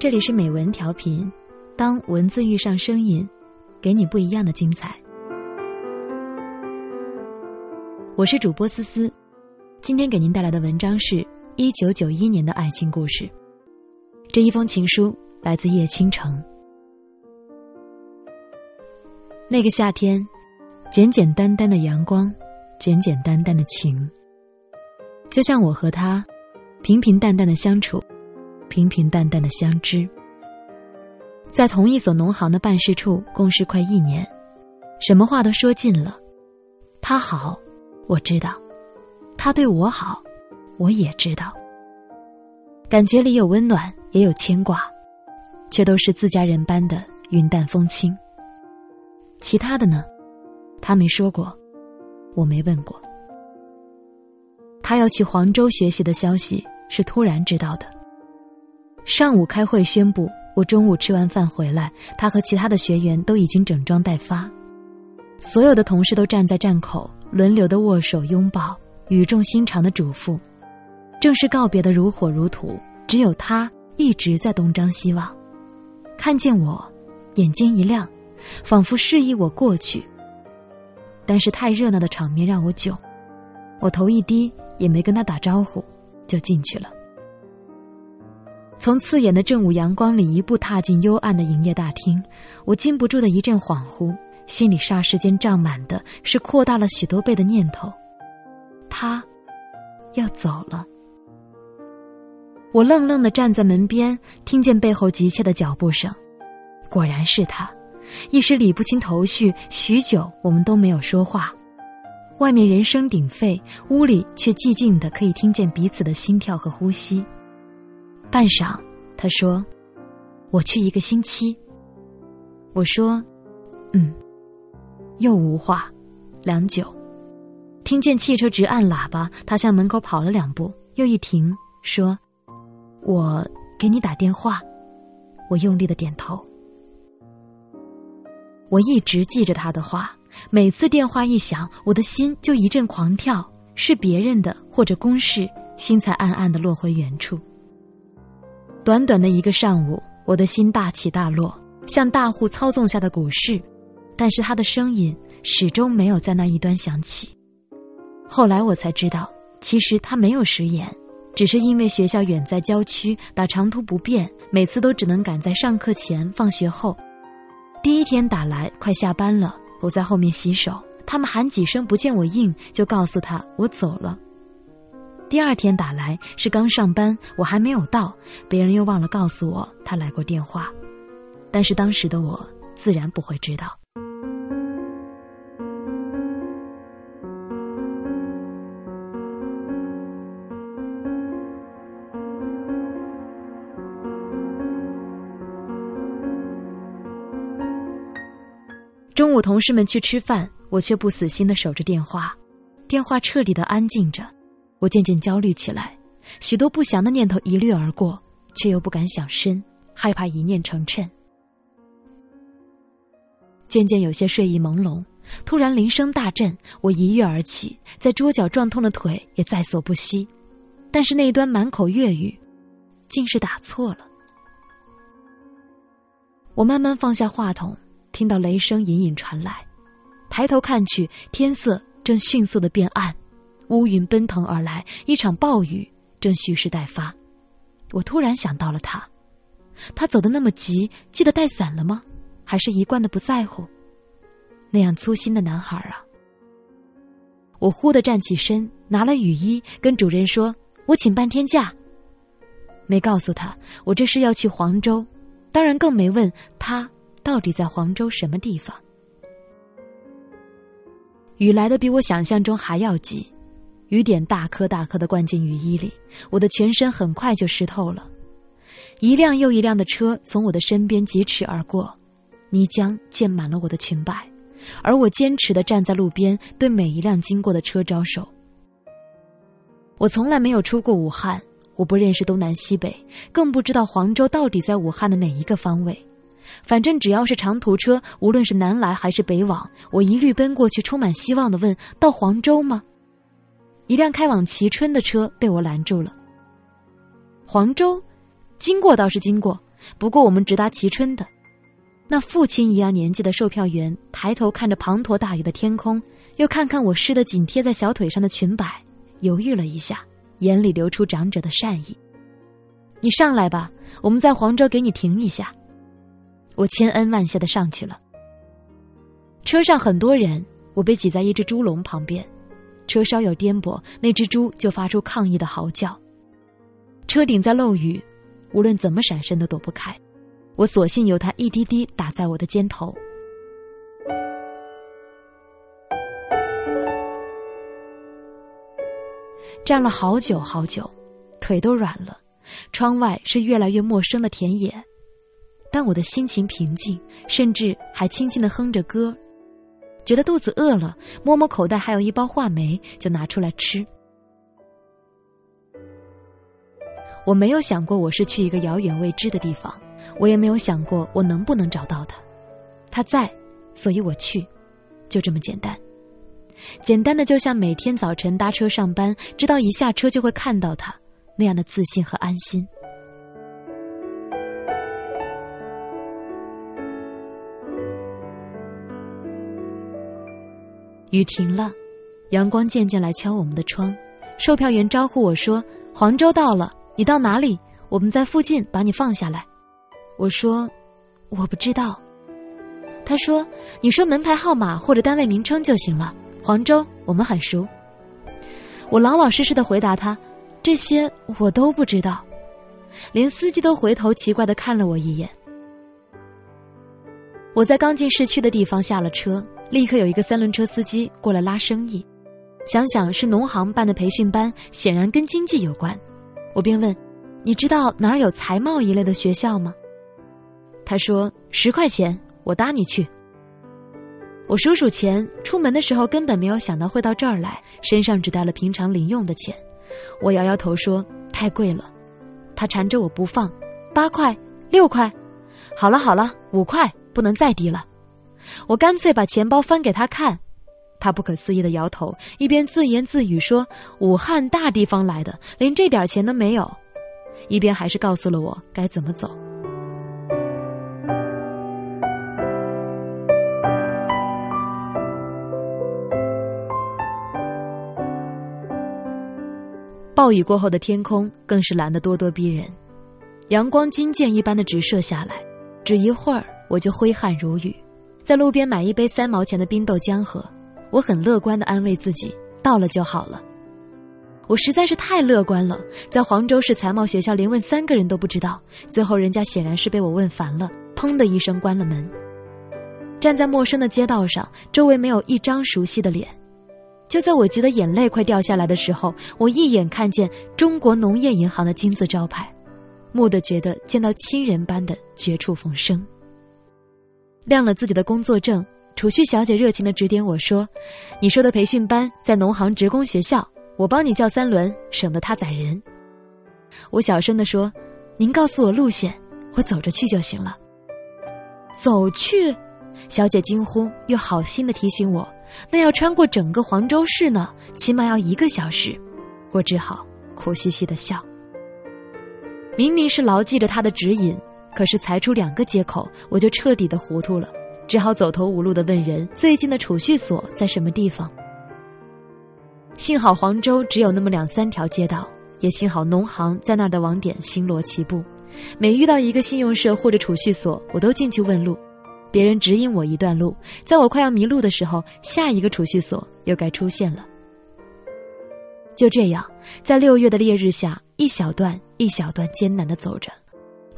这里是美文调频，当文字遇上声音，给你不一样的精彩。我是主播思思，今天给您带来的文章是一九九一年的爱情故事。这一封情书来自叶倾城。那个夏天，简简单单的阳光，简简单单的情，就像我和他平平淡淡的相处。平平淡淡的相知，在同一所农行的办事处共事快一年，什么话都说尽了。他好，我知道；他对我好，我也知道。感觉里有温暖，也有牵挂，却都是自家人般的云淡风轻。其他的呢？他没说过，我没问过。他要去黄州学习的消息是突然知道的。上午开会宣布，我中午吃完饭回来，他和其他的学员都已经整装待发，所有的同事都站在站口，轮流的握手拥抱，语重心长的嘱咐。正式告别的如火如荼，只有他一直在东张西望，看见我，眼睛一亮，仿佛示意我过去。但是太热闹的场面让我窘，我头一低，也没跟他打招呼，就进去了。从刺眼的正午阳光里一步踏进幽暗的营业大厅，我禁不住的一阵恍惚，心里霎时间胀满的是扩大了许多倍的念头。他，要走了。我愣愣的站在门边，听见背后急切的脚步声，果然是他，一时理不清头绪。许久，我们都没有说话。外面人声鼎沸，屋里却寂静的可以听见彼此的心跳和呼吸。半晌，他说：“我去一个星期。”我说：“嗯。”又无话，良久，听见汽车直按喇叭，他向门口跑了两步，又一停，说：“我给你打电话。”我用力的点头。我一直记着他的话，每次电话一响，我的心就一阵狂跳，是别人的或者公事，心才暗暗的落回原处。短短的一个上午，我的心大起大落，像大户操纵下的股市，但是他的声音始终没有在那一端响起。后来我才知道，其实他没有食言，只是因为学校远在郊区，打长途不便，每次都只能赶在上课前、放学后。第一天打来，快下班了，我在后面洗手，他们喊几声不见我应，就告诉他我走了。第二天打来是刚上班，我还没有到，别人又忘了告诉我他来过电话，但是当时的我自然不会知道。中午同事们去吃饭，我却不死心的守着电话，电话彻底的安静着。我渐渐焦虑起来，许多不祥的念头一掠而过，却又不敢想深，害怕一念成谶。渐渐有些睡意朦胧，突然铃声大震，我一跃而起，在桌角撞痛的腿也在所不惜。但是那一端满口粤语，竟是打错了。我慢慢放下话筒，听到雷声隐隐传来，抬头看去，天色正迅速的变暗。乌云奔腾而来，一场暴雨正蓄势待发。我突然想到了他，他走的那么急，记得带伞了吗？还是一贯的不在乎？那样粗心的男孩啊！我忽地站起身，拿了雨衣，跟主任说：“我请半天假。”没告诉他我这是要去黄州，当然更没问他到底在黄州什么地方。雨来的比我想象中还要急。雨点大颗大颗的灌进雨衣里，我的全身很快就湿透了。一辆又一辆的车从我的身边疾驰而过，泥浆溅满了我的裙摆，而我坚持的站在路边，对每一辆经过的车招手。我从来没有出过武汉，我不认识东南西北，更不知道黄州到底在武汉的哪一个方位。反正只要是长途车，无论是南来还是北往，我一律奔过去，充满希望的问：“到黄州吗？”一辆开往蕲春的车被我拦住了。黄州，经过倒是经过，不过我们直达蕲春的。那父亲一样年纪的售票员抬头看着滂沱大雨的天空，又看看我湿得紧贴在小腿上的裙摆，犹豫了一下，眼里流出长者的善意：“你上来吧，我们在黄州给你停一下。”我千恩万谢的上去了。车上很多人，我被挤在一只猪笼旁边，车稍有颠簸，那只猪就发出抗议的嚎叫。车顶在漏雨，无论怎么闪身都躲不开。我索性由它一滴滴打在我的肩头。站了好久好久，腿都软了。窗外是越来越陌生的田野，但我的心情平静，甚至还轻轻的哼着歌。觉得肚子饿了，摸摸口袋，还有一包话梅，就拿出来吃。我没有想过我是去一个遥远未知的地方。我也没有想过我能不能找到他，他在，所以我去，就这么简单，简单的就像每天早晨搭车上班，知道一下车就会看到他那样的自信和安心。雨停了，阳光渐渐来敲我们的窗，售票员招呼我说：“黄州到了，你到哪里？我们在附近把你放下来。”我说：“我不知道。”他说：“你说门牌号码或者单位名称就行了。黄州，我们很熟。”我老老实实的回答他：“这些我都不知道。”连司机都回头奇怪的看了我一眼。我在刚进市区的地方下了车，立刻有一个三轮车司机过来拉生意。想想是农行办的培训班，显然跟经济有关，我便问：“你知道哪儿有财贸一类的学校吗？”他说：“十块钱，我搭你去。”我数数钱，出门的时候根本没有想到会到这儿来，身上只带了平常零用的钱。我摇摇头说：“太贵了。”他缠着我不放：“八块，六块，好了好了，五块，不能再低了。”我干脆把钱包翻给他看，他不可思议的摇头，一边自言自语说：“武汉大地方来的，连这点钱都没有。”一边还是告诉了我该怎么走。暴雨过后的天空更是蓝得咄咄逼人，阳光金箭一般的直射下来，只一会儿我就挥汗如雨。在路边买一杯三毛钱的冰豆浆喝，我很乐观的安慰自己，到了就好了。我实在是太乐观了，在黄州市财贸学校连问三个人都不知道，最后人家显然是被我问烦了，砰的一声关了门。站在陌生的街道上，周围没有一张熟悉的脸。就在我急得眼泪快掉下来的时候，我一眼看见中国农业银行的金字招牌，蓦地觉得见到亲人般的绝处逢生。亮了自己的工作证，储蓄小姐热情的指点我说：“你说的培训班在农行职工学校，我帮你叫三轮，省得他载人。”我小声的说：“您告诉我路线，我走着去就行了。”走去，小姐惊呼，又好心的提醒我。那要穿过整个黄州市呢，起码要一个小时。我只好苦兮兮的笑。明明是牢记着他的指引，可是才出两个街口，我就彻底的糊涂了，只好走投无路的问人最近的储蓄所在什么地方。幸好黄州只有那么两三条街道，也幸好农行在那儿的网点星罗棋布，每遇到一个信用社或者储蓄所，我都进去问路。别人指引我一段路，在我快要迷路的时候，下一个储蓄所又该出现了。就这样，在六月的烈日下，一小段一小段艰难的走着，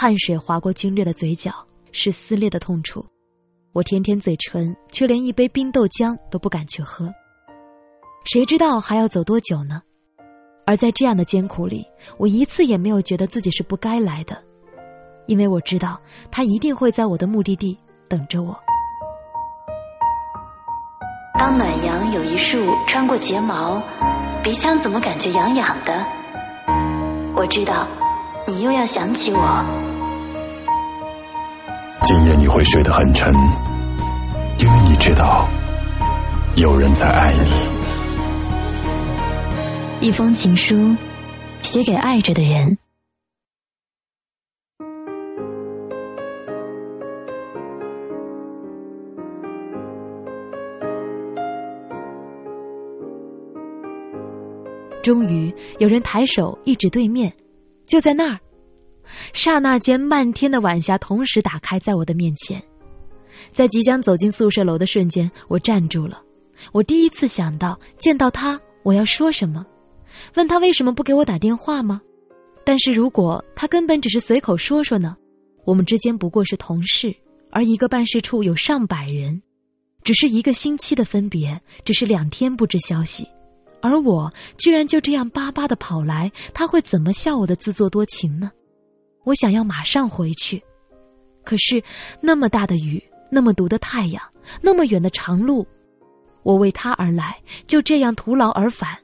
汗水划过皲裂的嘴角，是撕裂的痛楚。我舔舔嘴唇，却连一杯冰豆浆都不敢去喝。谁知道还要走多久呢？而在这样的艰苦里，我一次也没有觉得自己是不该来的，因为我知道他一定会在我的目的地。等着我。当暖阳有一束穿过睫毛，鼻腔怎么感觉痒痒的？我知道，你又要想起我。今夜你会睡得很沉因为你知道有人在爱你。一封情书写给爱着的人。终于有人抬手一指对面就在那儿。刹那间，漫天的晚霞同时打开在我的面前。在即将走进宿舍楼的瞬间，我站住了。我第一次想到，见到他我要说什么，问他为什么不给我打电话吗？但是如果他根本只是随口说说呢？我们之间不过是同事，而一个办事处有上百人，只是一个星期的分别，只是两天不知消息，而我居然就这样巴巴的跑来，他会怎么笑我的自作多情呢？我想要马上回去，可是那么大的雨，那么毒的太阳，那么远的长路，我为他而来，就这样徒劳而返，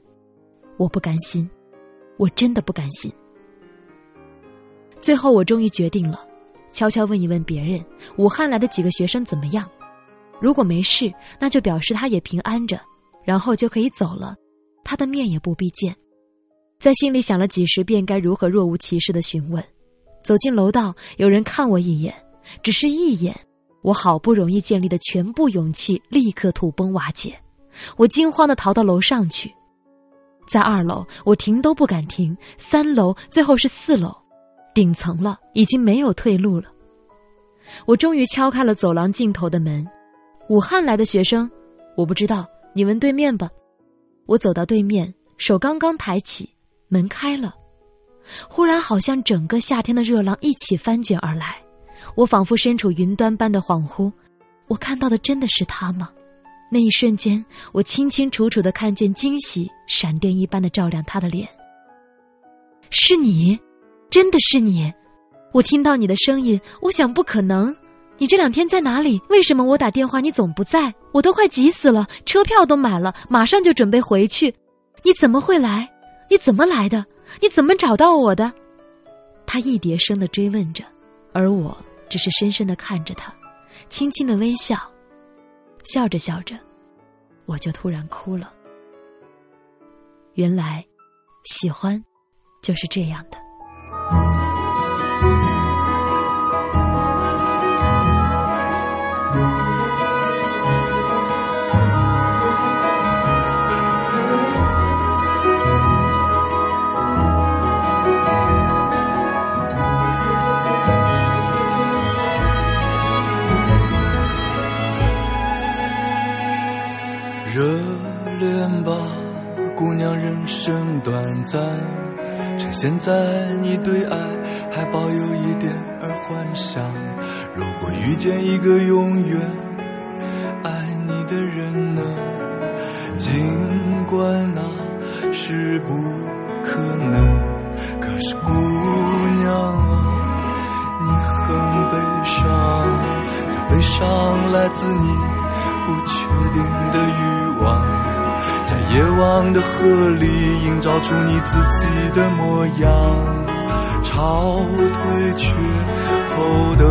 我不甘心，我真的不甘心。最后，我终于决定了，悄悄问一问别人，武汉来的几个学生怎么样？如果没事，那就表示他也平安着，然后就可以走了，他的面也不必见。在心里想了几十遍，该如何若无其事的询问。走进楼道，有人看我一眼，只是一眼，我好不容易建立的全部勇气立刻土崩瓦解。我惊慌的逃到楼上去，在二楼，我停都不敢停；三楼，最后是四楼，顶层了，已经没有退路了。我终于敲开了走廊尽头的门。武汉来的学生，我不知道，你问对面吧。我走到对面，手刚刚抬起，门开了。忽然，好像整个夏天的热浪一起翻卷而来，我仿佛身处云端般的恍惚。我看到的真的是他吗？那一瞬间，我清清楚楚的看见惊喜闪电一般的照亮他的脸。是你，真的是你！我听到你的声音，我想不可能。你这两天在哪里？为什么我打电话你总不在？我都快急死了，车票都买了，马上就准备回去。你怎么会来？你怎么来的？你怎么找到我的？他一叠声的追问着，而我只是深深的看着他，轻轻的微笑，笑着笑着，我就突然哭了。原来，喜欢就是这样的。在，趁现在你对爱还抱有一点儿幻想。如果遇见一个永远爱你的人呢？尽管那是不可能，可是姑娘啊，你很悲伤，这悲伤来自你不确定。夜晚的河里，映照出你自己的模样，潮退却后的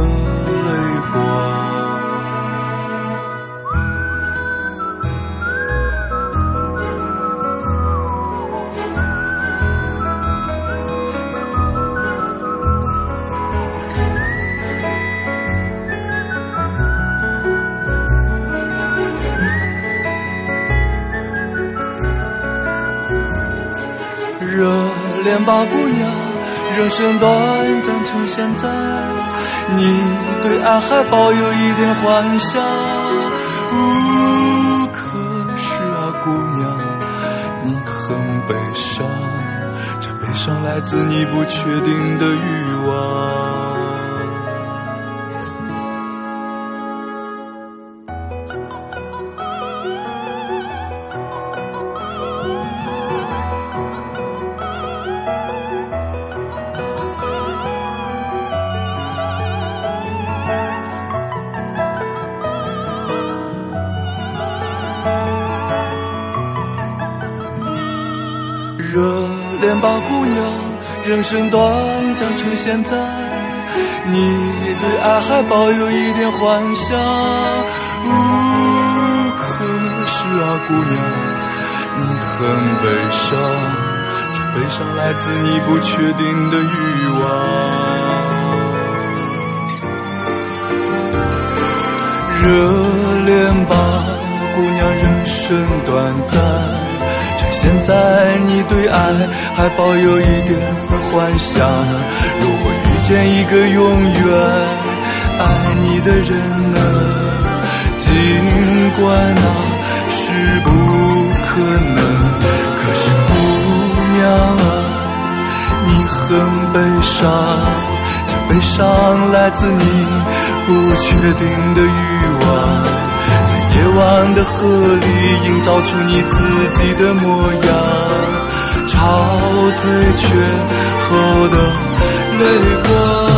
恋吧，姑娘，人生短暂，趁现在，你对爱还抱有一点幻想。呜，可是啊，姑娘，你很悲伤，这悲伤来自你不确定的欲望。恋吧，姑娘，人生短暂，趁现在，你对爱还抱有一点幻想。呜，可是啊，姑娘，你很悲伤，这悲伤来自你不确定的欲望。热恋吧，姑娘，人生短暂。现在你对爱还抱有一点幻想，如果遇见一个永远爱你的人呢？尽管那是不可能，可是姑娘啊，你很悲伤。这悲伤来自你不确定的欲望，里营造出你自己的模样，潮退却后的泪光。